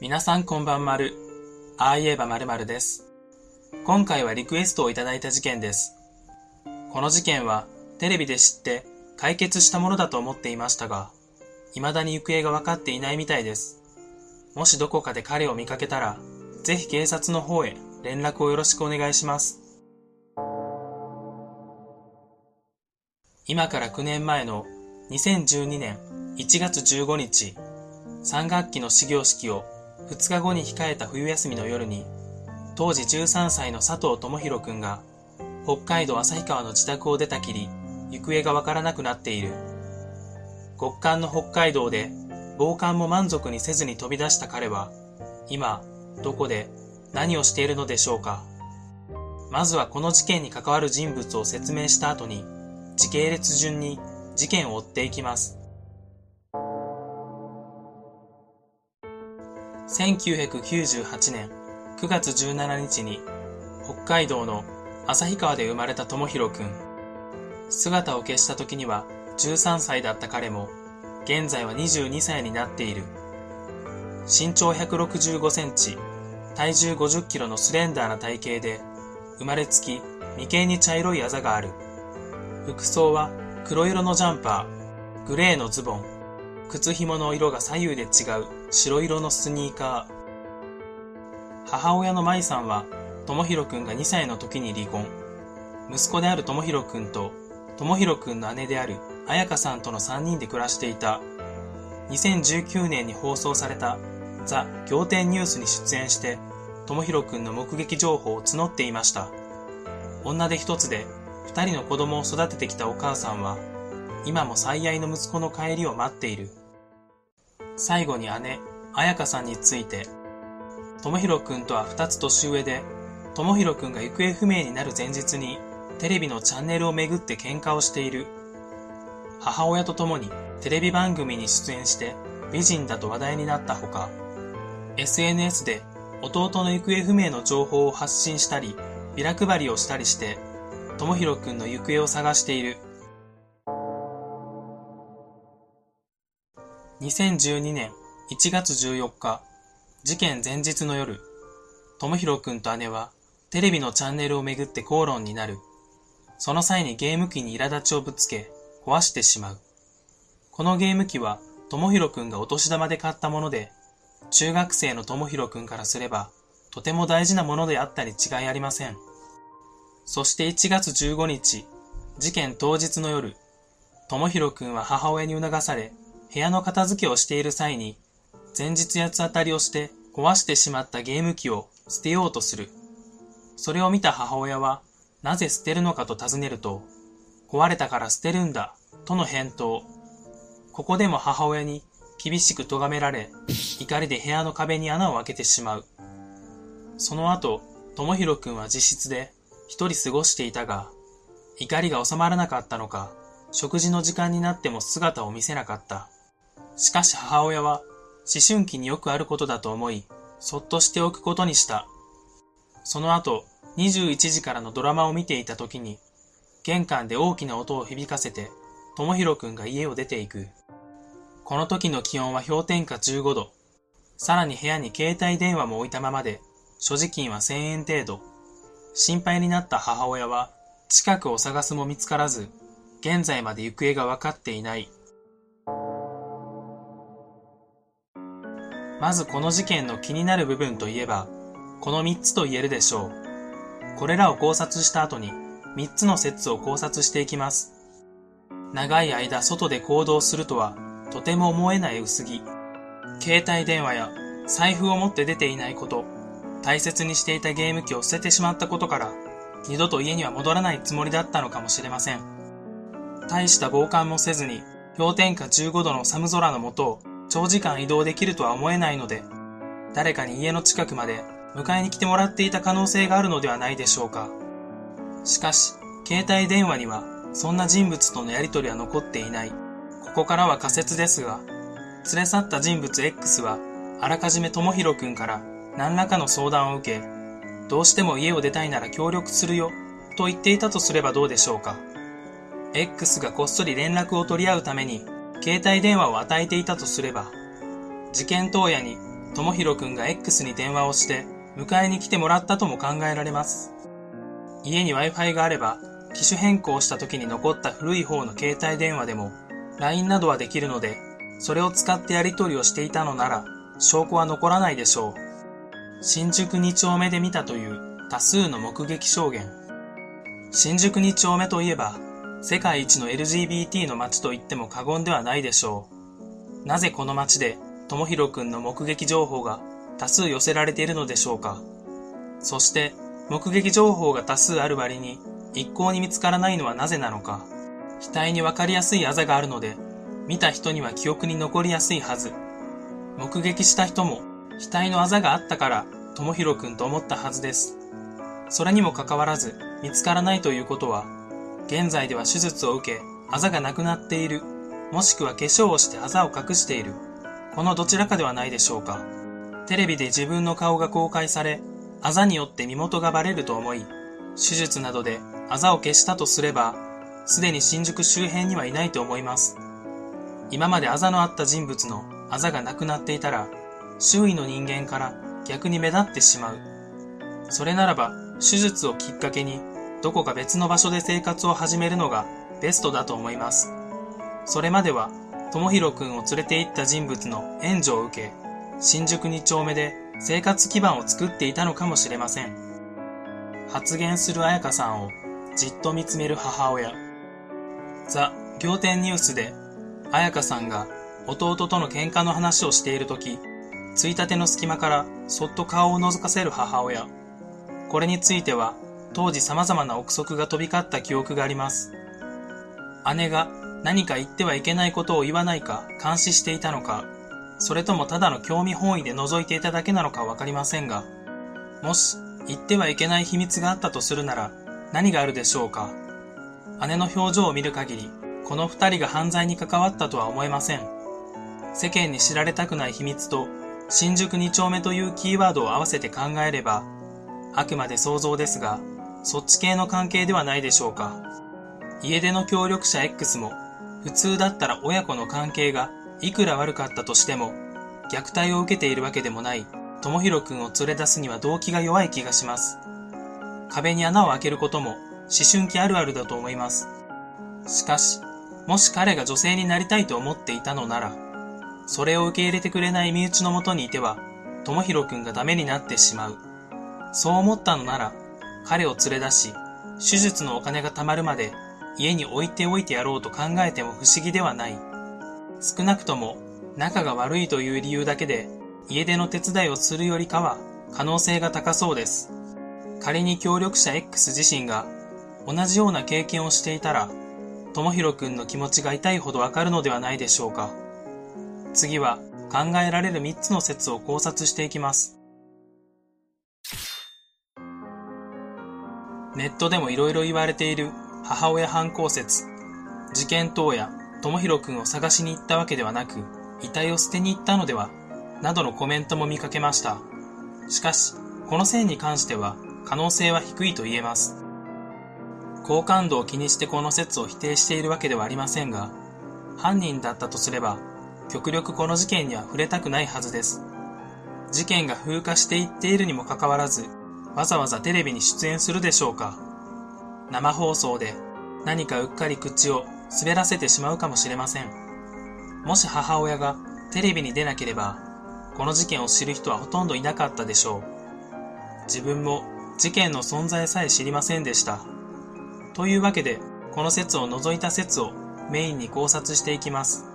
皆さんこんばんまる。ああ言えばまるまるです。今回はリクエストをいただいた事件です。この事件はテレビで知って解決したものだと思っていましたが、未だに行方が分かっていないみたいです。もしどこかで彼を見かけたら、ぜひ警察の方へ連絡をよろしくお願いします。今から9年前の2012年1月15日、3学期の始業式を2日後に控えた冬休みの夜に、当時13歳の佐藤智弘くんが、北海道旭川の自宅を出たきり、行方がわからなくなっている。極寒の北海道で、防寒も満足にせずに飛び出した彼は、今、どこで、何をしているのでしょうか。まずはこの事件に関わる人物を説明した後に、時系列順に事件を追っていきます。1998年9月17日に北海道の旭川で生まれた智弘くん。姿を消した時には13歳だった彼も現在は22歳になっている。身長165センチ、体重50キロのスレンダーな体型で生まれつき眉間に茶色いあざがある。服装は黒色のジャンパー、グレーのズボン、靴紐の色が左右で違う白色のスニーカー。母親の舞さんは、智弘くんが2歳の時に離婚。息子である智弘くんと、智弘くんの姉である彩香さんとの3人で暮らしていた。2019年に放送されたザ・仰天ニュースに出演して、智弘くんの目撃情報を募っていました。女手一つで2人の子供を育ててきたお母さんは、今も最愛の息子の帰りを待っている。最後に姉、彩香さんについて、智弘くんとは2つ年上で、智弘くんが行方不明になる前日に、テレビのチャンネルをめぐって喧嘩をしている。母親と共にテレビ番組に出演して美人だと話題になったほか、SNS で弟の行方不明の情報を発信したり、ビラ配りをしたりして、智弘くんの行方を探している。2012年1月14日、事件前日の夜、智弘くんと姉はテレビのチャンネルをめぐって口論になる。その際にゲーム機に苛立ちをぶつけ、壊してしまう。このゲーム機は智弘くんがお年玉で買ったもので、中学生の智弘くんからすれば、とても大事なものであったに違いありません。そして1月15日、事件当日の夜、智弘くんは母親に促され、部屋の片付けをしている際に、前日八つ当たりをして壊してしまったゲーム機を捨てようとする。それを見た母親は、なぜ捨てるのかと尋ねると、壊れたから捨てるんだ、との返答。ここでも母親に厳しく咎められ、怒りで部屋の壁に穴を開けてしまう。その後、智弘くんは自室で一人過ごしていたが、怒りが収まらなかったのか、食事の時間になっても姿を見せなかった。しかし母親は、思春期によくあることだと思い、そっとしておくことにした。その後、21時からのドラマを見ていた時に、玄関で大きな音を響かせて、智弘くんが家を出ていく。この時の気温は氷点下15度。さらに部屋に携帯電話も置いたままで、所持金は1000円程度。心配になった母親は、近くを探すも見つからず、現在まで行方が分かっていない。まずこの事件の気になる部分といえば、この3つと言えるでしょう。これらを考察した後に、3つの説を考察していきます。長い間外で行動するとは、とても思えない薄着。携帯電話や財布を持って出ていないこと、大切にしていたゲーム機を捨ててしまったことから、二度と家には戻らないつもりだったのかもしれません。大した防寒もせずに、氷点下15度の寒空の下を長時間移動できるとは思えないので、誰かに家の近くまで迎えに来てもらっていた可能性があるのではないでしょうか。しかし、携帯電話にはそんな人物とのやりとりは残っていない。ここからは仮説ですが、連れ去った人物 X は、あらかじめ智弘くんから何らかの相談を受け、どうしても家を出たいなら協力するよ、と言っていたとすればどうでしょうか。X がこっそり連絡を取り合うために、携帯電話を与えていたとすれば、事件当夜にとひろくんが X に電話をして迎えに来てもらったとも考えられます。家に Wi-Fi があれば、機種変更した時に残った古い方の携帯電話でも LINE などはできるので、それを使ってやり取りをしていたのなら、証拠は残らないでしょう。新宿2丁目で見たという多数の目撃証言。新宿2丁目といえば、世界一の LGBT の街と言っても過言ではないでしょう。なぜこの街で、ともひろくんの目撃情報が多数寄せられているのでしょうか。そして、目撃情報が多数ある割に、一向に見つからないのはなぜなのか。額にわかりやすいあざがあるので、見た人には記憶に残りやすいはず。目撃した人も、額のあざがあったから、ともひろくんと思ったはずです。それにもかかわらず、見つからないということは、現在では手術を受け、あざがなくなっている、もしくは化粧をしてあざを隠している、このどちらかではないでしょうか。テレビで自分の顔が公開され、あざによって身元がバレると思い、手術などであざを消したとすれば、すでに新宿周辺にはいないと思います。今まであざのあった人物のあざがなくなっていたら、周囲の人間から逆に目立ってしまう。それならば、手術をきっかけに、どこか別の場所で生活を始めるのがベストだと思います。それまでは、ともひろくんを連れて行った人物の援助を受け、新宿2丁目で生活基盤を作っていたのかもしれません。発言する彩香さんをじっと見つめる母親。ザ・仰天ニュースで彩香さんが弟との喧嘩の話をしているとき、ついたての隙間からそっと顔を覗かせる母親。これについては、当時様々な憶測が飛び交った記憶があります。姉が何か言ってはいけないことを言わないか監視していたのか、それともただの興味本位で覗いていただけなのかわかりませんが、もし言ってはいけない秘密があったとするなら何があるでしょうか。姉の表情を見る限り、この二人が犯罪に関わったとは思えません。世間に知られたくない秘密と、新宿二丁目というキーワードを合わせて考えれば、あくまで想像ですが、そっち系の関係ではないでしょうか。家出の協力者 X も、普通だったら親子の関係がいくら悪かったとしても、虐待を受けているわけでもない、ともひろくんを連れ出すには動機が弱い気がします。壁に穴を開けることも、思春期あるあるだと思います。しかし、もし彼が女性になりたいと思っていたのなら、それを受け入れてくれない身内のもとにいては、ともひろくんがダメになってしまう。そう思ったのなら、彼を連れ出し、手術のお金が貯まるまで家に置いておいてやろうと考えても不思議ではない。少なくとも仲が悪いという理由だけで家出の手伝いをするよりかは可能性が高そうです。仮に協力者 X 自身が同じような経験をしていたら智弘くんの気持ちが痛いほどわかるのではないでしょうか。次は考えられる3つの説を考察していきます。ネットでも色々言われている母親犯行説。事件当夜、智弘くんを探しに行ったわけではなく、遺体を捨てに行ったのでは、などのコメントも見かけました。しかし、この線に関しては可能性は低いと言えます。好感度を気にしてこの説を否定しているわけではありませんが、犯人だったとすれば、極力この事件には触れたくないはずです。事件が風化していっているにもかかわらず、わざわざテレビに出演するでしょうか。生放送で何かうっかり口を滑らせてしまうかもしれません。もし母親がテレビに出なければ、この事件を知る人はほとんどいなかったでしょう。自分も事件の存在さえ知りませんでした。というわけで、この説を除いた説をメインに考察していきます。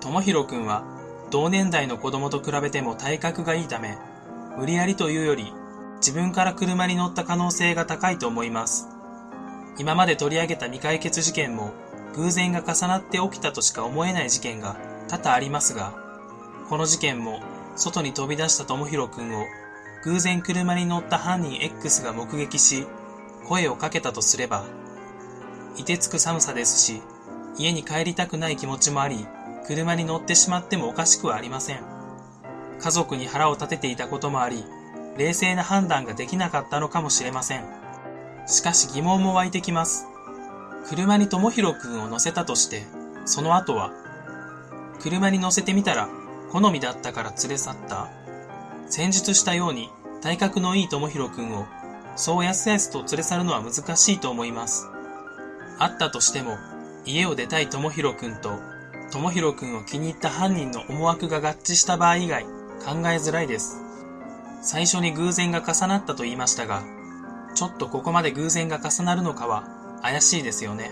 ともひろくんは同年代の子供と比べても体格がいいため、無理やりというより自分から車に乗った可能性が高いと思います。今まで取り上げた未解決事件も偶然が重なって起きたとしか思えない事件が多々ありますが、この事件も外に飛び出したともひろくんを偶然車に乗った犯人 X が目撃し、声をかけたとすれば、凍てつく寒さですし、家に帰りたくない気持ちもあり、車に乗ってしまってもおかしくはありません。家族に腹を立てていたこともあり、冷静な判断ができなかったのかもしれません。しかし疑問も湧いてきます。車に智弘くんを乗せたとして、その後は、車に乗せてみたら好みだったから連れ去った先述したように体格のいい智弘くんをそうやすやすと連れ去るのは難しいと思います。あったとしても家を出たい智弘くんと智弘くんを気に入った犯人の思惑が合致した場合以外考えづらいです。最初に偶然が重なったと言いましたが、ちょっとここまで偶然が重なるのかは怪しいですよね。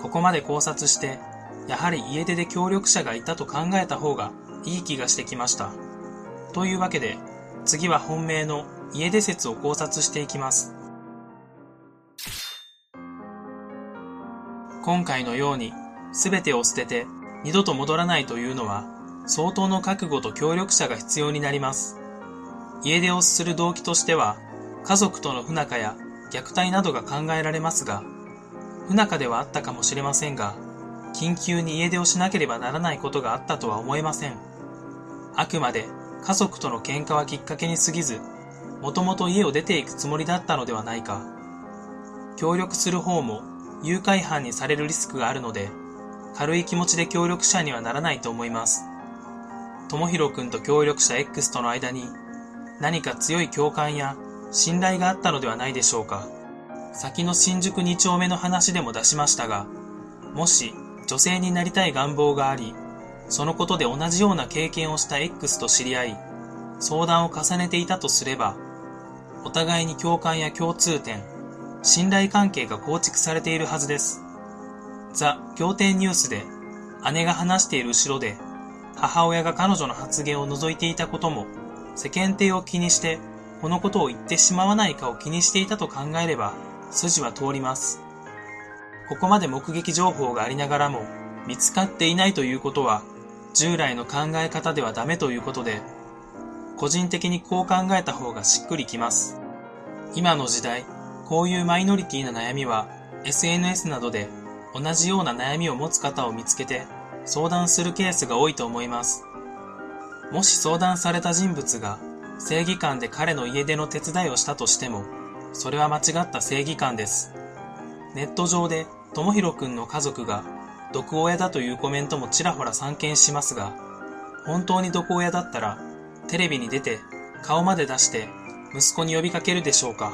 ここまで考察して、やはり家出で協力者がいたと考えた方がいい気がしてきました。というわけで、次は本命の家出説を考察していきます。今回のように全てを捨てて二度と戻らないというのは相当の覚悟と協力者が必要になります。家出をする動機としては家族との不仲や虐待などが考えられますが、不仲ではあったかもしれませんが、緊急に家出をしなければならないことがあったとは思えません。あくまで家族との喧嘩はきっかけに過ぎず、もともと家を出ていくつもりだったのではないか。協力する方も誘拐犯にされるリスクがあるので、軽い気持ちで協力者にはならないと思います。智弘くんと協力者 X との間に何か強い共感や信頼があったのではないでしょうか。先の新宿2丁目の話でも出しましたが、もし女性になりたい願望があり、そのことで同じような経験をした X と知り合い、相談を重ねていたとすれば、お互いに共感や共通点、信頼関係が構築されているはずです。ザ・仰天ニュースで姉が話している後ろで母親が彼女の発言を除いていたことも世間体を気にしてこのことを言ってしまわないかを気にしていたと考えれば筋は通ります。ここまで目撃情報がありながらも見つかっていないということは従来の考え方ではダメということで個人的にこう考えた方がしっくりきます。今の時代、こういうマイノリティな悩みは SNS などで同じような悩みを持つ方を見つけて相談するケースが多いと思います。もし相談された人物が正義感で彼の家出の手伝いをしたとしても、それは間違った正義感です。ネット上で、ともひろくんの家族が毒親だというコメントもちらほら散見しますが、本当に毒親だったら、テレビに出て顔まで出して息子に呼びかけるでしょうか。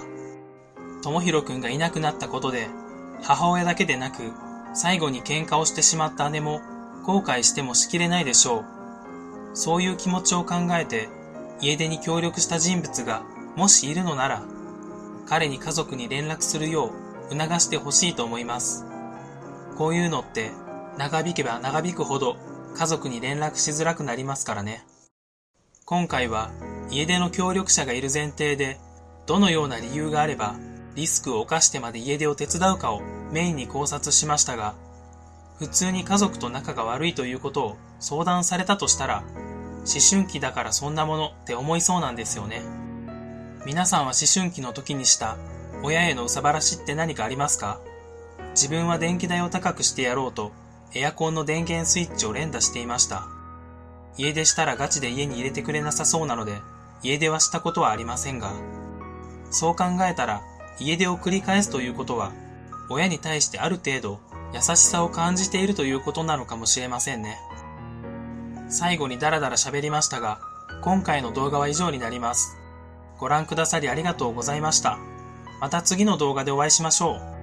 ともひろくんがいなくなったことで、母親だけでなく、最後に喧嘩をしてしまった姉も後悔してもしきれないでしょう。そういう気持ちを考えて、家出に協力した人物がもしいるのなら、彼に家族に連絡するよう促してほしいと思います。こういうのって長引けば長引くほど家族に連絡しづらくなりますからね。今回は家出の協力者がいる前提で、どのような理由があればリスクを冒してまで家出を手伝うかをメインに考察しましたが、普通に家族と仲が悪いということを相談されたとしたら、思春期だからそんなものって思いそうなんですよね。皆さんは思春期の時にした親への憂さ晴らしって何かありますか？自分は電気代を高くしてやろうとエアコンの電源スイッチを連打していました。家出したらガチで家に入れてくれなさそうなので家出はしたことはありませんが、そう考えたら家出を繰り返すということは親に対してある程度優しさを感じているということなのかもしれませんね。最後にダラダラ喋りましたが、今回の動画は以上になります。ご覧くださりありがとうございました。また次の動画でお会いしましょう。